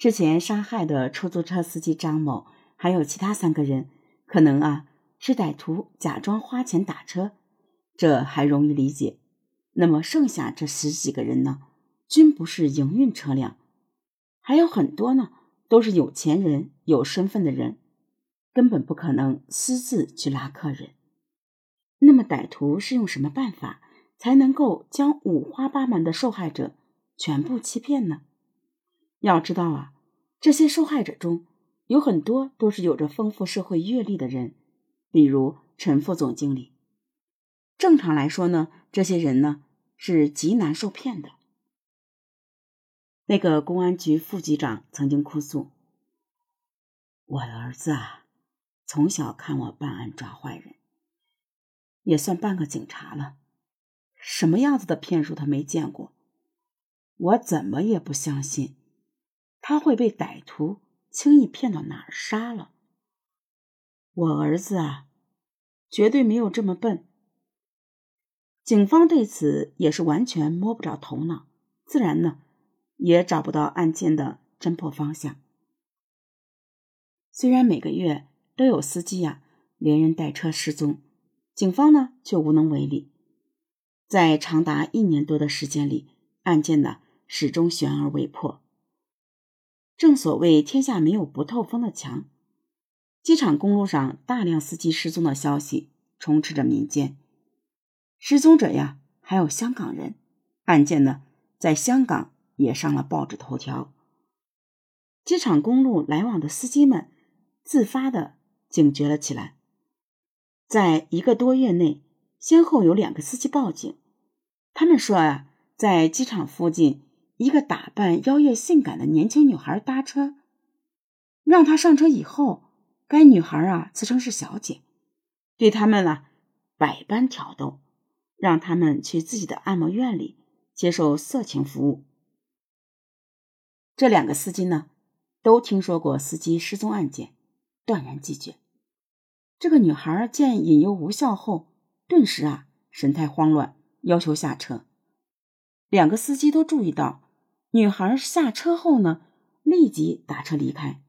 之前杀害的出租车司机张某，还有其他三个人，可能啊是歹徒假装花钱打车，这还容易理解。那么剩下这十几个人呢，均不是营运车辆，还有很多呢，都是有钱人、有身份的人，根本不可能私自去拉客人。那么歹徒是用什么办法才能够将五花八门的受害者全部欺骗呢？要知道啊，这些受害者中有很多都是有着丰富社会阅历的人，比如陈副总经理。正常来说呢，这些人呢是极难受骗的。那个公安局副局长曾经哭诉：“我儿子啊，从小看我办案抓坏人，也算半个警察了。什么样子的骗术他没见过，我怎么也不相信。”他会被歹徒轻易骗到哪儿杀了？我儿子啊，绝对没有这么笨。警方对此也是完全摸不着头脑，自然呢，也找不到案件的侦破方向。虽然每个月都有司机呀连人带车失踪，警方呢却无能为力。在长达一年多的时间里，案件呢始终悬而未破。正所谓天下没有不透风的墙，机场公路上大量司机失踪的消息充斥着民间。失踪者呀，还有香港人，案件呢在香港也上了报纸头条。机场公路来往的司机们自发的警觉了起来，在一个多月内，先后有两个司机报警，他们说啊，在机场附近。一个打扮妖艳性感的年轻女孩搭车，让她上车以后，该女孩啊自称是小姐，对他们啊百般挑逗，让他们去自己的按摩院里接受色情服务。这两个司机呢，都听说过司机失踪案件，断然拒绝。这个女孩见引诱无效后，顿时啊神态慌乱，要求下车。两个司机都注意到。女孩下车后呢，立即打车离开。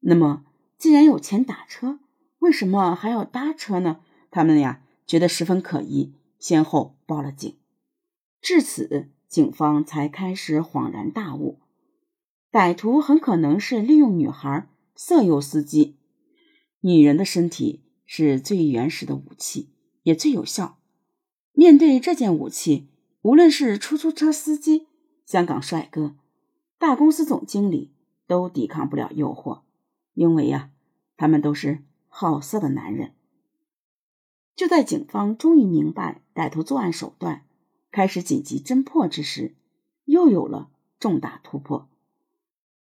那么，既然有钱打车，为什么还要搭车呢？他们呀觉得十分可疑，先后报了警。至此，警方才开始恍然大悟：歹徒很可能是利用女孩色诱司机。女人的身体是最原始的武器，也最有效。面对这件武器，无论是出租车司机。香港帅哥、大公司总经理都抵抗不了诱惑，因为呀，他们都是好色的男人。就在警方终于明白歹徒作案手段，开始紧急侦破之时，又有了重大突破。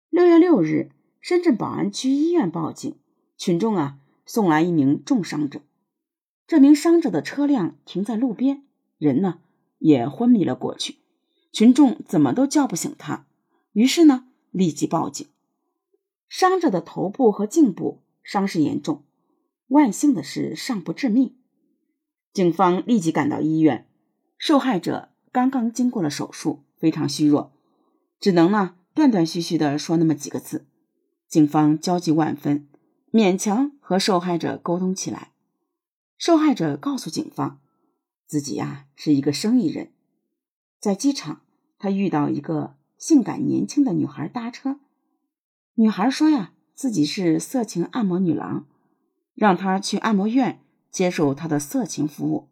六月六日，深圳宝安区医院报警，群众啊送来一名重伤者。这名伤者的车辆停在路边，人呢也昏迷了过去。群众怎么都叫不醒他，于是呢，立即报警。伤者的头部和颈部伤势严重，万幸的是尚不致命。警方立即赶到医院，受害者刚刚经过了手术，非常虚弱，只能呢断断续续的说那么几个字。警方焦急万分，勉强和受害者沟通起来。受害者告诉警方，自己呀是一个生意人。在机场，他遇到一个性感年轻的女孩搭车。女孩说：“呀，自己是色情按摩女郎，让他去按摩院接受他的色情服务。”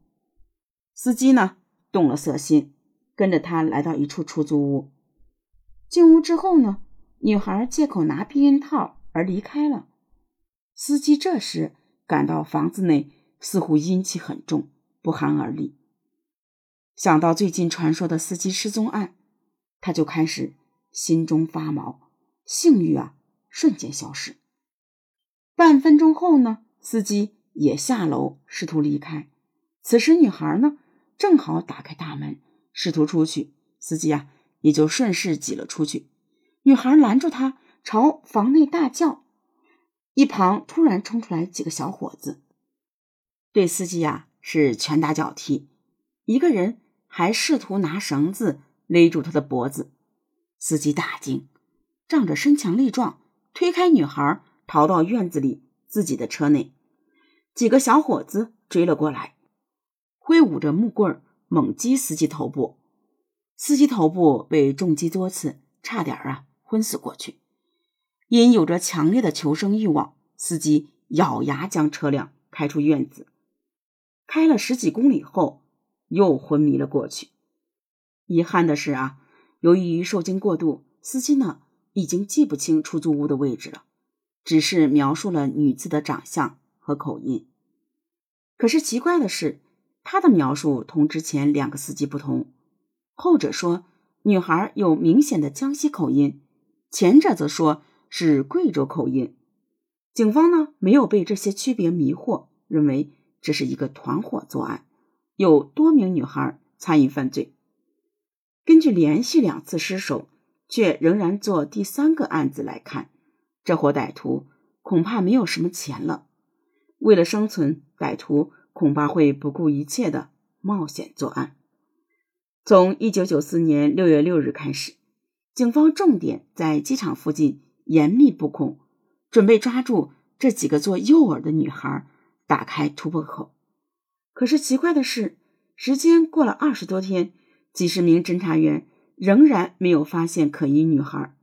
司机呢动了色心，跟着他来到一处出租屋。进屋之后呢，女孩借口拿避孕套而离开了。司机这时感到房子内似乎阴气很重，不寒而栗。想到最近传说的司机失踪案，他就开始心中发毛，性欲啊瞬间消失。半分钟后呢，司机也下楼试图离开。此时女孩呢正好打开大门试图出去，司机啊也就顺势挤了出去。女孩拦住他，朝房内大叫。一旁突然冲出来几个小伙子，对司机呀是拳打脚踢。一个人还试图拿绳子勒住他的脖子，司机大惊，仗着身强力壮，推开女孩，逃到院子里自己的车内。几个小伙子追了过来，挥舞着木棍猛击司机头部，司机头部被重击多次，差点啊昏死过去。因有着强烈的求生欲望，司机咬牙将车辆开出院子，开了十几公里后又昏迷了过去。遗憾的是啊，由于受惊过度，司机呢。已经记不清出租屋的位置了，只是描述了女子的长相和口音。可是奇怪的是，他的描述同之前两个司机不同。后者说女孩有明显的江西口音，前者则说是贵州口音。警方呢没有被这些区别迷惑，认为这是一个团伙作案，有多名女孩参与犯罪。根据连续两次失手。却仍然做第三个案子来看，这伙歹徒恐怕没有什么钱了。为了生存，歹徒恐怕会不顾一切的冒险作案。从一九九四年六月六日开始，警方重点在机场附近严密布控，准备抓住这几个做诱饵的女孩，打开突破口。可是奇怪的是，时间过了二十多天，几十名侦查员。仍然没有发现可疑女孩，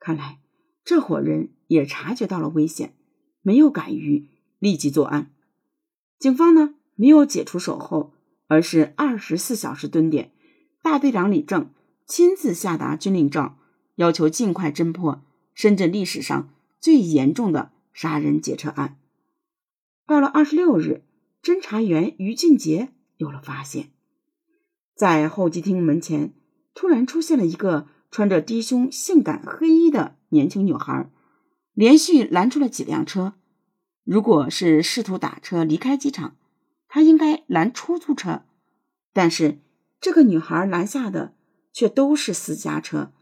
看来这伙人也察觉到了危险，没有敢于立即作案。警方呢，没有解除守候，而是二十四小时蹲点。大队长李正亲自下达军令状，要求尽快侦破深圳历史上最严重的杀人劫车案。到了二十六日，侦查员于俊杰有了发现，在候机厅门前。突然出现了一个穿着低胸、性感黑衣的年轻女孩，连续拦住了几辆车。如果是试图打车离开机场，他应该拦出租车。但是这个女孩拦下的却都是私家车，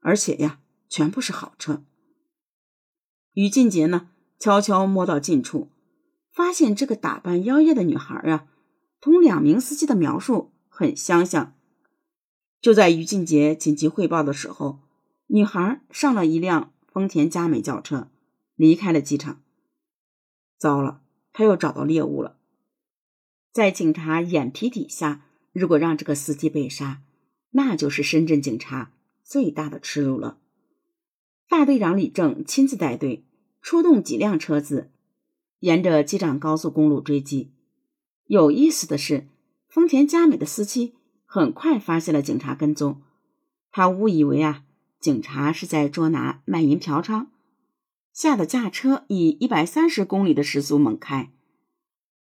而且呀，全部是好车。于俊杰呢，悄悄摸到近处，发现这个打扮妖艳的女孩啊，同两名司机的描述很相像。就在于俊杰紧急汇报的时候，女孩上了一辆丰田佳美轿车，离开了机场。糟了，他又找到猎物了。在警察眼皮底下，如果让这个司机被杀，那就是深圳警察最大的耻辱了。大队长李正亲自带队，出动几辆车子，沿着机场高速公路追击。有意思的是，丰田佳美的司机。很快发现了警察跟踪，他误以为啊，警察是在捉拿卖淫嫖娼，吓得驾车以一百三十公里的时速猛开。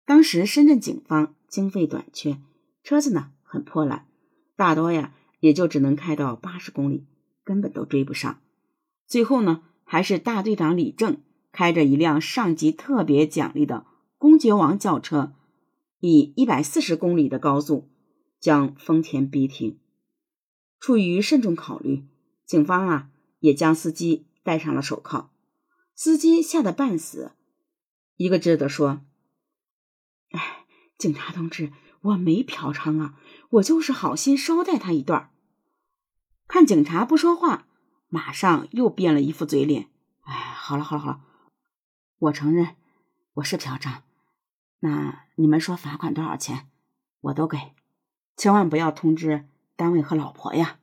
当时深圳警方经费短缺，车子呢很破烂，大多呀也就只能开到八十公里，根本都追不上。最后呢，还是大队长李正开着一辆上级特别奖励的公爵王轿车，以一百四十公里的高速。将丰田逼停。出于慎重考虑，警方啊也将司机戴上了手铐。司机吓得半死，一个劲的说：“哎，警察同志，我没嫖娼啊，我就是好心捎带他一段。”看警察不说话，马上又变了一副嘴脸。哎，好了好了好了，我承认我是嫖娼。那你们说罚款多少钱，我都给。千万不要通知单位和老婆呀！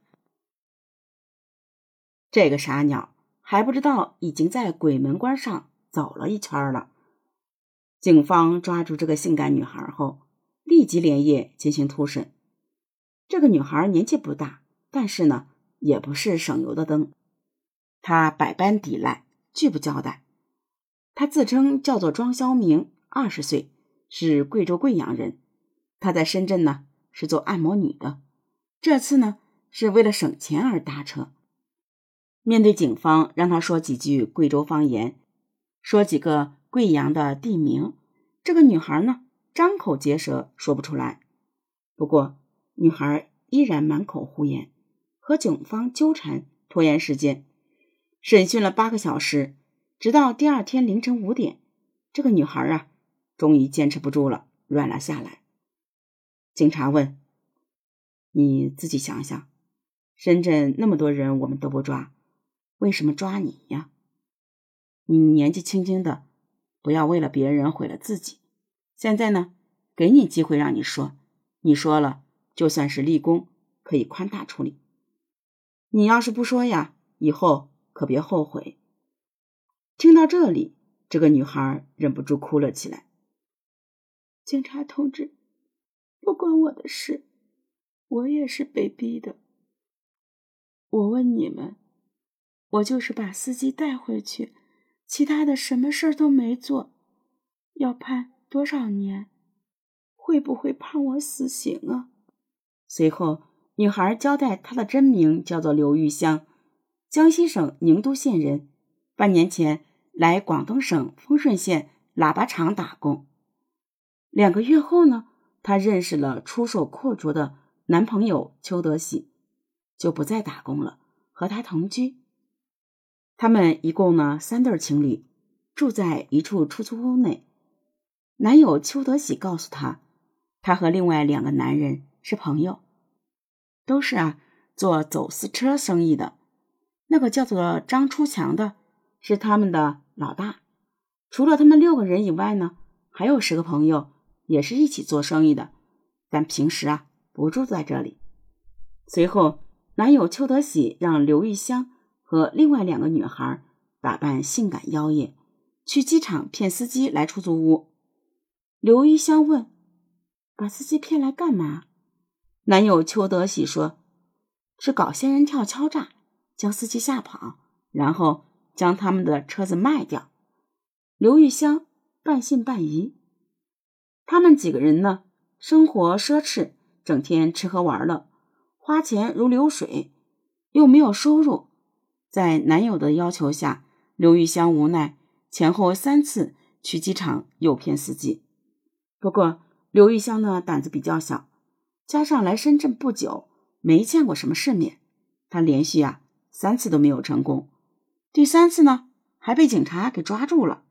这个傻鸟还不知道已经在鬼门关上走了一圈了。警方抓住这个性感女孩后，立即连夜进行突审。这个女孩年纪不大，但是呢，也不是省油的灯。她百般抵赖，拒不交代。她自称叫做庄肖明，二十岁，是贵州贵阳人。他在深圳呢。是做按摩女的，这次呢是为了省钱而搭车。面对警方让他说几句贵州方言，说几个贵阳的地名，这个女孩呢张口结舌说不出来。不过女孩依然满口胡言，和警方纠缠拖延时间。审讯了八个小时，直到第二天凌晨五点，这个女孩啊终于坚持不住了，软了下来。警察问：“你自己想想，深圳那么多人，我们都不抓，为什么抓你呀？你年纪轻轻的，不要为了别人毁了自己。现在呢，给你机会让你说，你说了，就算是立功，可以宽大处理。你要是不说呀，以后可别后悔。听到这里，这个女孩忍不住哭了起来。警察同志，不关我的事，我也是被逼的。我问你们，我就是把司机带回去，其他的什么事儿都没做，要判多少年？会不会判我死刑啊？随后，女孩交代她的真名叫做刘玉香，江西省宁都县人，半年前来广东省丰顺县喇叭厂打工。两个月后呢，她认识了出手阔绰的男朋友邱德喜，就不再打工了，和他同居。他们一共呢三对情侣，住在一处出租屋内。男友邱德喜告诉她，他和另外两个男人是朋友，都是啊做走私车生意的。那个叫做张出强的，是他们的老大。除了他们六个人以外呢，还有十个朋友。也是一起做生意的，但平时啊不住在这里。随后，男友邱德喜让刘玉香和另外两个女孩打扮性感妖艳，去机场骗司机来出租屋。刘玉香问：“把司机骗来干嘛？”男友邱德喜说：“是搞仙人跳敲诈，将司机吓跑，然后将他们的车子卖掉。”刘玉香半信半疑。他们几个人呢，生活奢侈，整天吃喝玩乐，花钱如流水，又没有收入。在男友的要求下，刘玉香无奈，前后三次去机场诱骗司机。不过刘玉香呢，胆子比较小，加上来深圳不久，没见过什么世面，她连续啊三次都没有成功。第三次呢，还被警察给抓住了。